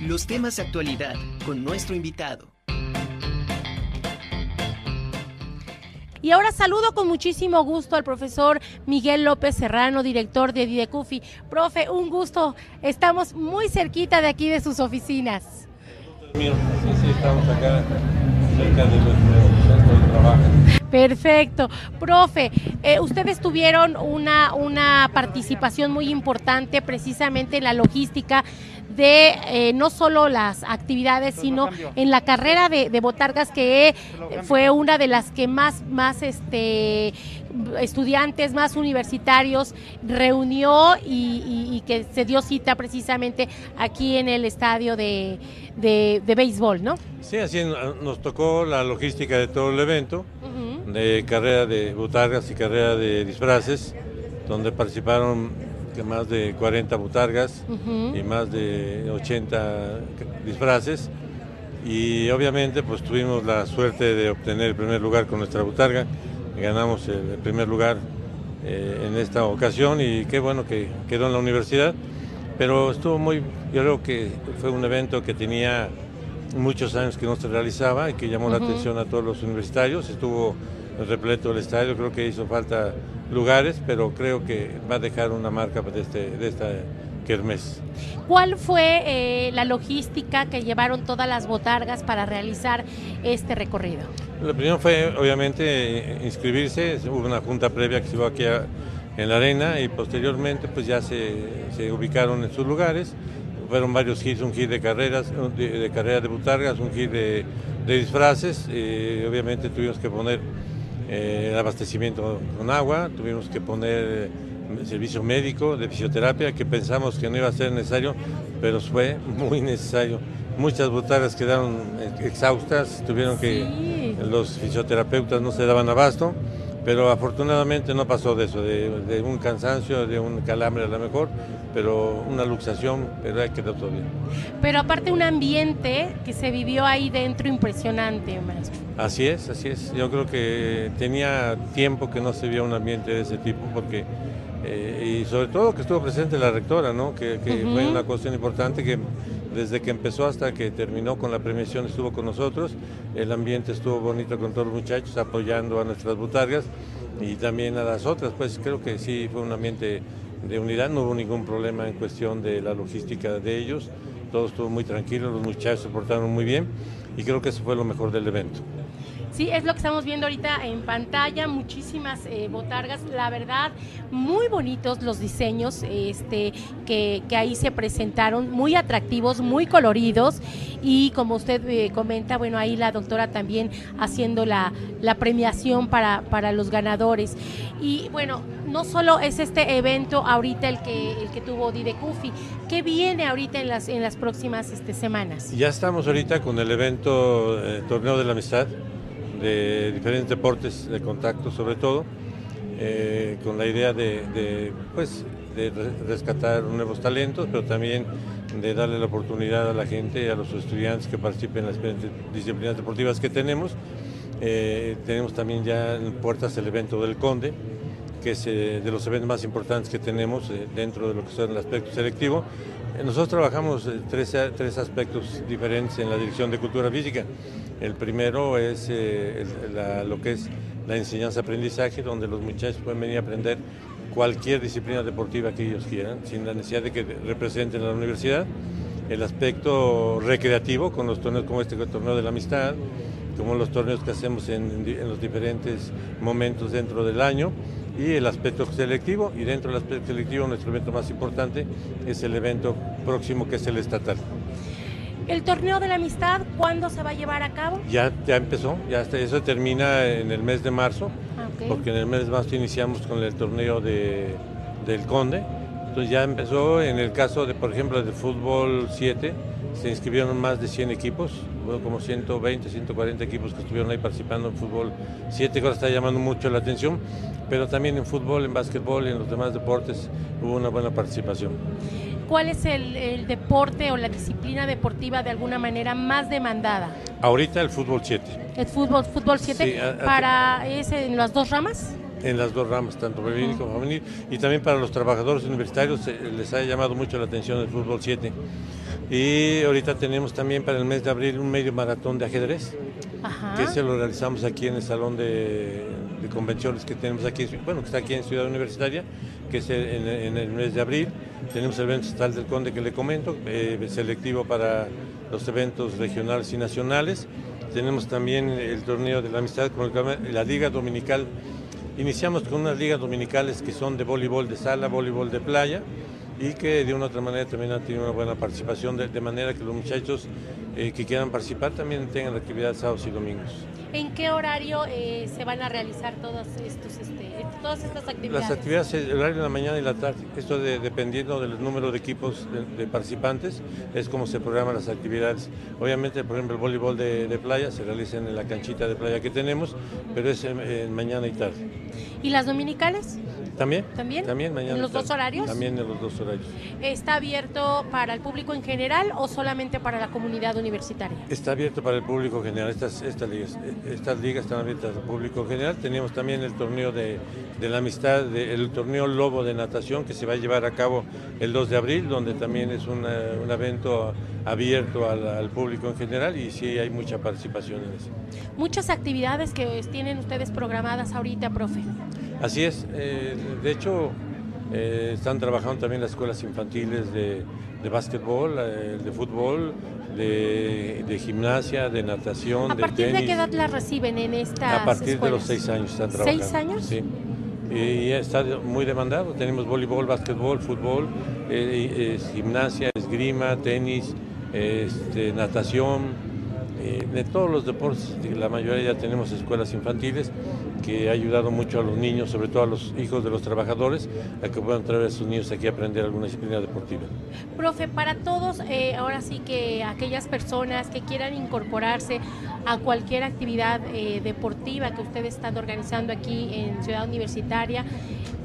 Los temas de actualidad con nuestro invitado. Y ahora saludo con muchísimo gusto al profesor Miguel López Serrano, director de Didecufi. Profe, un gusto. Estamos muy cerquita de aquí de sus oficinas. Sí, sí, estamos acá cerca de nuestro centro de trabajo. Perfecto. Profe, eh, ustedes tuvieron una, una participación muy importante precisamente en la logística de eh, no solo las actividades, sino en la carrera de, de Botargas, que fue una de las que más, más este, estudiantes, más universitarios reunió y, y- y que se dio cita precisamente aquí en el estadio de, de, de béisbol, ¿no? Sí, así en- nos tocó la logística de todo el evento, de carrera de butargas y carrera de disfraces, donde participaron que más de 40 butargas y más de 80 disfraces. Y obviamente pues tuvimos la suerte de obtener el primer lugar con nuestra butarga. Ganamos el primer lugar eh, en esta ocasión y qué bueno que quedó en la universidad. Pero estuvo muy, yo creo que fue un evento que tenía muchos años que no se realizaba y que llamó la atención a todos los universitarios. Estuvo repleto el estadio, creo que hizo falta lugares, pero creo que va a dejar una marca de, este, de esta kermés. ¿Cuál fue eh, la logística que llevaron todas las botargas para realizar este recorrido? Lo primero fue, obviamente, inscribirse. Hubo una junta previa que se llevó aquí en la arena y posteriormente pues ya se, se ubicaron en sus lugares. Fueron varios hits, un hit de carreras, de, de carrera de butargas, un hit de, de disfraces. Eh, obviamente tuvimos que poner eh, abastecimiento con agua, tuvimos que poner eh, servicio médico de fisioterapia que pensamos que no iba a ser necesario, pero fue muy necesario. Muchas butargas quedaron eh, exhaustas, tuvieron que. Los fisioterapeutas no se daban abasto, pero afortunadamente no pasó de eso, de, de un cansancio, de un calambre a lo mejor, pero una luxación, pero ahí quedó todo bien. Pero aparte un ambiente que se vivió ahí dentro impresionante, maestro. Así es, así es. Yo creo que tenía tiempo que no se veía un ambiente de ese tipo, porque eh, y sobre todo que estuvo presente la rectora, ¿no? Que, que fue una cuestión importante que desde que empezó hasta que terminó con la premiación estuvo con nosotros. El ambiente estuvo bonito con todos los muchachos apoyando a nuestras butargas y también a las otras. Pues creo que sí fue un ambiente de unidad, no hubo ningún problema en cuestión de la logística de ellos. Todo estuvo muy tranquilo, los muchachos se portaron muy bien y creo que eso fue lo mejor del evento. Sí, es lo que estamos viendo ahorita en pantalla, muchísimas eh, botargas, la verdad, muy bonitos los diseños este, que, ahí se presentaron, muy atractivos, muy coloridos y como usted eh, comenta, bueno, ahí la doctora también haciendo la, premiación para, para los ganadores. Y bueno, no solo es este evento ahorita el que, el que tuvo Didecufi, ¿qué viene ahorita en las, en las próximas este, semanas? Ya estamos ahorita con el evento eh, Torneo de la Amistad de diferentes deportes de contacto sobre todo, eh, con la idea de, pues, de re- rescatar nuevos talentos, pero también de darle la oportunidad a la gente, a los estudiantes que participen en las disciplinas deportivas que tenemos. Eh, tenemos también ya en puertas el evento del Conde, que es eh, de los eventos más importantes que tenemos dentro de lo que son el aspecto selectivo. Eh, nosotros trabajamos eh, tres, tres aspectos diferentes en la Dirección de Cultura Física. El primero es eh, lo que es la enseñanza-aprendizaje, donde los muchachos pueden venir a aprender cualquier disciplina deportiva que ellos quieran, sin la necesidad de que representen a la universidad. El aspecto recreativo, con los torneos como este, torneo de la amistad, como los torneos que hacemos en los diferentes momentos dentro del año y el aspecto selectivo y dentro del aspecto selectivo nuestro evento más importante es el evento próximo que es el estatal. El torneo de la amistad, ¿cuándo se va a llevar a cabo? Ya, ya empezó, ya está, eso termina en el mes de marzo, Ah, porque en el mes de marzo iniciamos con el torneo de, del Conde, entonces ya empezó en el caso de, por ejemplo, de fútbol 7, se inscribieron más de 100 equipos, como 120, 140 equipos que estuvieron ahí participando en fútbol 7, que ahora está llamando mucho la atención, pero también en fútbol, en básquetbol y en los demás deportes hubo una buena participación. ¿Cuál es el, el deporte o la disciplina deportiva de alguna manera más demandada? Ahorita el fútbol 7, ¿El fútbol, fútbol 7? Sí, a- a- ¿Para ese en las dos ramas? en las dos ramas, tanto femenil como femenil, y también para los trabajadores universitarios eh, les ha llamado mucho la atención el fútbol 7. Y ahorita tenemos también para el mes de abril un medio maratón de ajedrez, Ajá. que se lo realizamos aquí en el salón de, de convenciones que tenemos aquí, bueno, que está aquí en Ciudad Universitaria, que es en, el mes de abril. Tenemos el evento estatal del Conde que le comento, eh, selectivo para los eventos regionales y nacionales. Tenemos también el torneo de la amistad con el- la Liga Dominical. Iniciamos con unas ligas dominicales que son de voleibol de sala, voleibol de playa y que de una u otra manera también han tenido una buena participación, de, de manera que los muchachos eh, que quieran participar también tengan actividad sábados y domingos. ¿En qué horario eh, se van a realizar todos estos, este, todas estas actividades? Las actividades, el horario de la mañana y la tarde, esto de- dependiendo del número de equipos de, de participantes, es como se programan las actividades. Obviamente, por ejemplo, el voleibol de, de playa se realiza en la canchita de playa que tenemos, pero es mañana y tarde. ¿Y las dominicales? ¿También? ¿También? También mañana. ¿En los dos horarios? También en los dos horarios. ¿Está abierto para el público en general o solamente para la comunidad universitaria? Está abierto para el público general, estas, estas ligas. Estas ligas están abiertas al público general. Teníamos también el torneo de, de la amistad, de- el torneo Lobo de natación que se va a llevar a cabo el 2 de abril, donde también es una- un evento abierto al, al público en general y sí hay mucha participación en eso. Muchas actividades que tienen ustedes programadas ahorita, profe. Así es, eh, de hecho eh, están trabajando también las escuelas infantiles de, de básquetbol, eh, de fútbol, de, de gimnasia, de natación, ¿A de partir de tenis. qué edad las reciben en estas A partir de los seis años están trabajando. ¿Seis años? Sí. Y está muy demandado. Tenemos voleibol, básquetbol, fútbol, eh, gimnasia, esgrima, tenis, este, natación. de todos los deportes, la mayoría ya tenemos escuelas infantiles que ha ayudado mucho a los niños, sobre todo a los hijos de los trabajadores, a que puedan traer a sus niños aquí a aprender alguna disciplina deportiva. Profe, para todos, eh, ahora sí que aquellas personas que quieran incorporarse a cualquier actividad eh, deportiva que ustedes están organizando aquí en Ciudad Universitaria,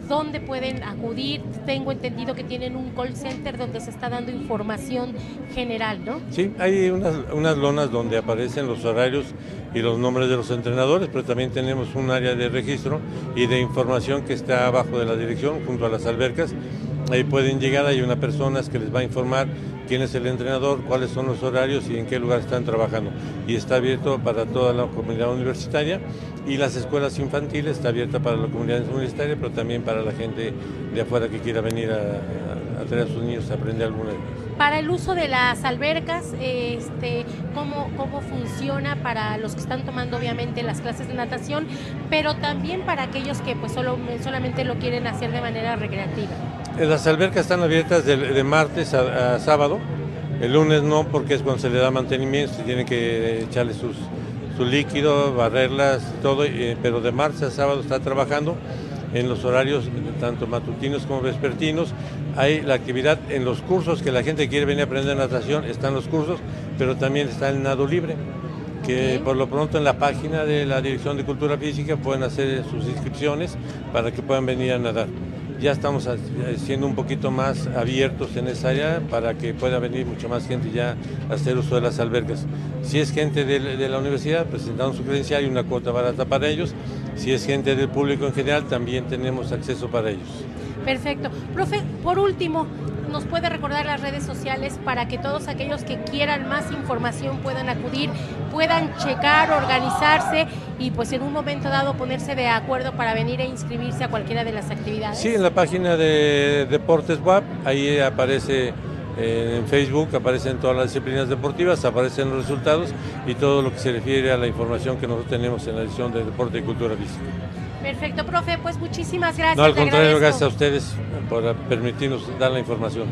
¿dónde pueden acudir? Tengo entendido que tienen un call center donde se está dando información general, ¿no? Sí, hay unas, unas lonas donde aparecen los horarios y los nombres de los entrenadores, pero también tenemos un área de registro y de información que está abajo de la dirección, junto a las albercas. Ahí pueden llegar, hay una persona que les va a informar quién es el entrenador, cuáles son los horarios y en qué lugar están trabajando. Y está abierto para toda la comunidad universitaria y las escuelas infantiles está abierta para la comunidad universitaria, pero también para la gente de afuera que quiera venir a, a- a traer a sus niños a aprender alguna Para el uso de las albercas, este, ¿cómo, ¿cómo funciona para los que están tomando obviamente las clases de natación, pero también para aquellos que pues solo, solamente lo quieren hacer de manera recreativa? Eh, Las albercas están abiertas de, de martes a, a sábado. El lunes no, porque es cuando se le da mantenimiento, se tiene que echarle sus, su líquido, barrerlas, todo, eh, pero de martes a sábado está trabajando en los horarios tanto matutinos como vespertinos. Hay la actividad en los cursos que la gente quiere venir a aprender natación, están los cursos, pero también está el nado libre que por lo pronto en la página de la Dirección de Cultura Física pueden hacer sus inscripciones para que puedan venir a nadar. Ya estamos ha- siendo un poquito más abiertos en esa área para que pueda venir mucha más gente ya a hacer uso de las albercas. Si es gente de, de la universidad, presentamos su credencial y una cuota barata para ellos. Si es gente del público en general, también tenemos acceso para ellos. Perfecto. Profe, por último, ¿nos puede recordar las redes sociales para que todos aquellos que quieran más información puedan acudir, puedan checar, organizarse y pues en un momento dado ponerse de acuerdo para venir a inscribirse a cualquiera de las actividades? Sí, en la página de Deportes WAP, ahí aparece eh, en Facebook, aparecen todas las disciplinas deportivas, aparecen los resultados y todo lo que se refiere a la información que nosotros tenemos en la edición de Deporte y Cultura Física. Perfecto, profe, pues muchísimas gracias. No, al contrario, gracias a ustedes por permitirnos dar la información.